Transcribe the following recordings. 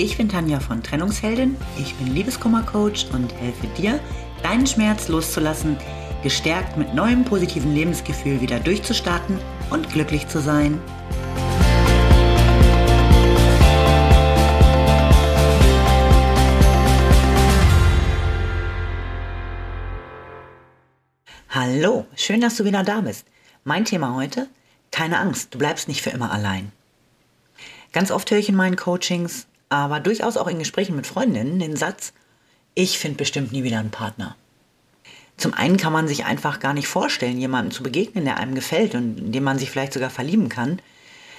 Ich bin Tanja von Trennungsheldin, ich bin Liebeskummercoach und helfe dir, deinen Schmerz loszulassen, gestärkt mit neuem positiven Lebensgefühl wieder durchzustarten und glücklich zu sein. Hallo, schön, dass du wieder da bist. Mein Thema heute, keine Angst, du bleibst nicht für immer allein. Ganz oft höre ich in meinen Coachings, aber durchaus auch in Gesprächen mit Freundinnen den Satz, ich finde bestimmt nie wieder einen Partner. Zum einen kann man sich einfach gar nicht vorstellen, jemanden zu begegnen, der einem gefällt und in dem man sich vielleicht sogar verlieben kann,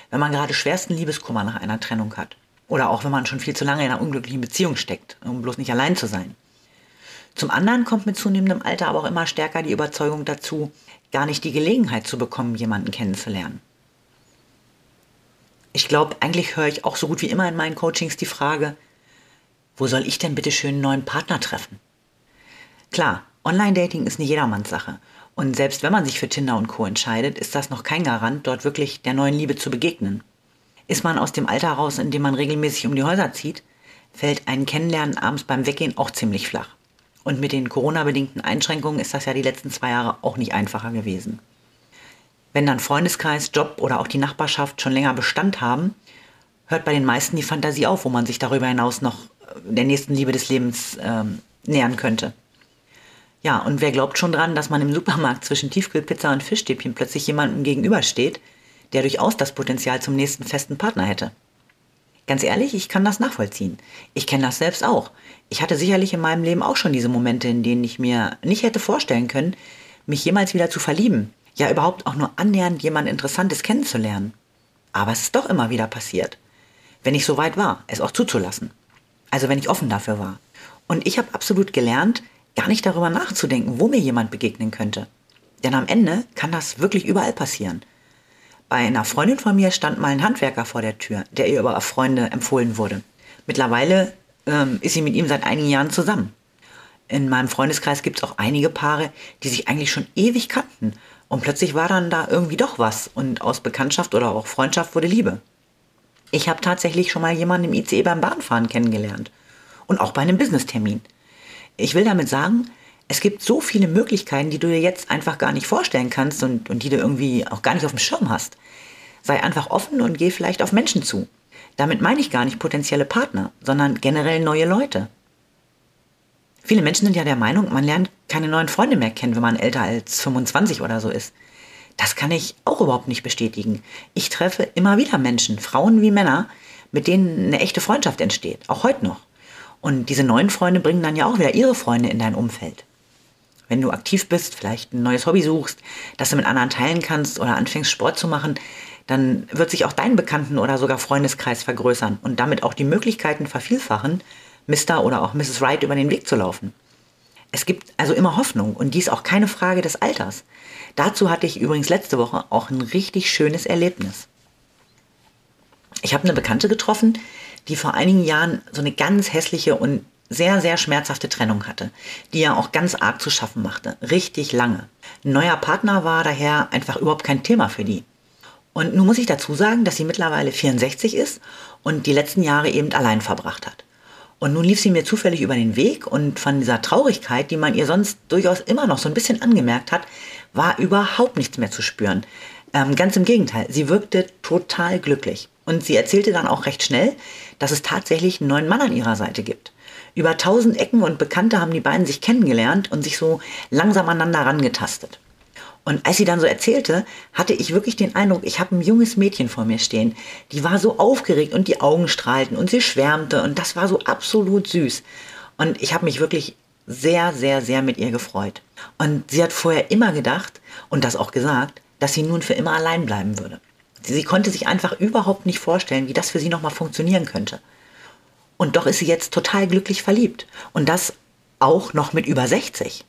wenn man gerade schwersten Liebeskummer nach einer Trennung hat. Oder auch wenn man schon viel zu lange in einer unglücklichen Beziehung steckt, um bloß nicht allein zu sein. Zum anderen kommt mit zunehmendem Alter aber auch immer stärker die Überzeugung dazu, gar nicht die Gelegenheit zu bekommen, jemanden kennenzulernen. Ich glaube, eigentlich höre ich auch so gut wie immer in meinen Coachings die Frage, wo soll ich denn bitte schön einen neuen Partner treffen? Klar, Online-Dating ist nicht jedermanns Sache. Und selbst wenn man sich für Tinder und Co. entscheidet, ist das noch kein Garant, dort wirklich der neuen Liebe zu begegnen. Ist man aus dem Alter raus, in dem man regelmäßig um die Häuser zieht, fällt ein Kennenlernen abends beim Weggehen auch ziemlich flach. Und mit den Corona-bedingten Einschränkungen ist das ja die letzten zwei Jahre auch nicht einfacher gewesen. Wenn dann Freundeskreis, Job oder auch die Nachbarschaft schon länger Bestand haben, hört bei den meisten die Fantasie auf, wo man sich darüber hinaus noch äh, der nächsten Liebe des Lebens ähm, nähern könnte. Ja, und wer glaubt schon dran, dass man im Supermarkt zwischen Tiefkühlpizza und Fischstäbchen plötzlich jemandem gegenübersteht, der durchaus das Potenzial zum nächsten festen Partner hätte? Ganz ehrlich, ich kann das nachvollziehen. Ich kenne das selbst auch. Ich hatte sicherlich in meinem Leben auch schon diese Momente, in denen ich mir nicht hätte vorstellen können, mich jemals wieder zu verlieben, ja überhaupt auch nur annähernd jemand Interessantes kennenzulernen. Aber es ist doch immer wieder passiert. Wenn ich so weit war, es auch zuzulassen. Also wenn ich offen dafür war. Und ich habe absolut gelernt, gar nicht darüber nachzudenken, wo mir jemand begegnen könnte. Denn am Ende kann das wirklich überall passieren. Bei einer Freundin von mir stand mal ein Handwerker vor der Tür, der ihr über Freunde empfohlen wurde. Mittlerweile ähm, ist sie mit ihm seit einigen Jahren zusammen. In meinem Freundeskreis gibt es auch einige Paare, die sich eigentlich schon ewig kannten und plötzlich war dann da irgendwie doch was und aus Bekanntschaft oder auch Freundschaft wurde Liebe. Ich habe tatsächlich schon mal jemanden im ICE beim Bahnfahren kennengelernt und auch bei einem Business-Termin. Ich will damit sagen, es gibt so viele Möglichkeiten, die du dir jetzt einfach gar nicht vorstellen kannst und, und die du irgendwie auch gar nicht auf dem Schirm hast. Sei einfach offen und geh vielleicht auf Menschen zu. Damit meine ich gar nicht potenzielle Partner, sondern generell neue Leute. Viele Menschen sind ja der Meinung, man lernt keine neuen Freunde mehr kennen, wenn man älter als 25 oder so ist. Das kann ich auch überhaupt nicht bestätigen. Ich treffe immer wieder Menschen, Frauen wie Männer, mit denen eine echte Freundschaft entsteht, auch heute noch. Und diese neuen Freunde bringen dann ja auch wieder ihre Freunde in dein Umfeld. Wenn du aktiv bist, vielleicht ein neues Hobby suchst, das du mit anderen teilen kannst oder anfängst Sport zu machen, dann wird sich auch dein Bekannten- oder sogar Freundeskreis vergrößern und damit auch die Möglichkeiten vervielfachen, Mr. oder auch Mrs. Wright über den Weg zu laufen. Es gibt also immer Hoffnung und dies auch keine Frage des Alters. Dazu hatte ich übrigens letzte Woche auch ein richtig schönes Erlebnis. Ich habe eine Bekannte getroffen, die vor einigen Jahren so eine ganz hässliche und sehr, sehr schmerzhafte Trennung hatte, die ja auch ganz arg zu schaffen machte, richtig lange. Ein neuer Partner war daher einfach überhaupt kein Thema für die. Und nun muss ich dazu sagen, dass sie mittlerweile 64 ist und die letzten Jahre eben allein verbracht hat. Und nun lief sie mir zufällig über den Weg und von dieser Traurigkeit, die man ihr sonst durchaus immer noch so ein bisschen angemerkt hat, war überhaupt nichts mehr zu spüren. Ähm, ganz im Gegenteil, sie wirkte total glücklich. Und sie erzählte dann auch recht schnell, dass es tatsächlich einen neuen Mann an ihrer Seite gibt. Über tausend Ecken und Bekannte haben die beiden sich kennengelernt und sich so langsam aneinander rangetastet. Und als sie dann so erzählte, hatte ich wirklich den Eindruck, ich habe ein junges Mädchen vor mir stehen. Die war so aufgeregt und die Augen strahlten und sie schwärmte und das war so absolut süß. Und ich habe mich wirklich sehr, sehr, sehr mit ihr gefreut. Und sie hat vorher immer gedacht und das auch gesagt, dass sie nun für immer allein bleiben würde. Sie konnte sich einfach überhaupt nicht vorstellen, wie das für sie nochmal funktionieren könnte. Und doch ist sie jetzt total glücklich verliebt. Und das auch noch mit über 60.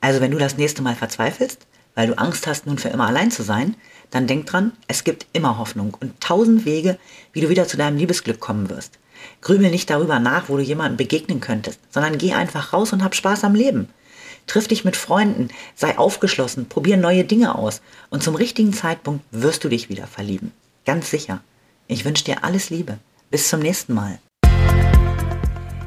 Also wenn du das nächste Mal verzweifelst, weil du Angst hast, nun für immer allein zu sein, dann denk dran, es gibt immer Hoffnung und tausend Wege, wie du wieder zu deinem Liebesglück kommen wirst. Grübel nicht darüber nach, wo du jemandem begegnen könntest, sondern geh einfach raus und hab Spaß am Leben. Triff dich mit Freunden, sei aufgeschlossen, probier neue Dinge aus und zum richtigen Zeitpunkt wirst du dich wieder verlieben. Ganz sicher. Ich wünsche dir alles Liebe. Bis zum nächsten Mal.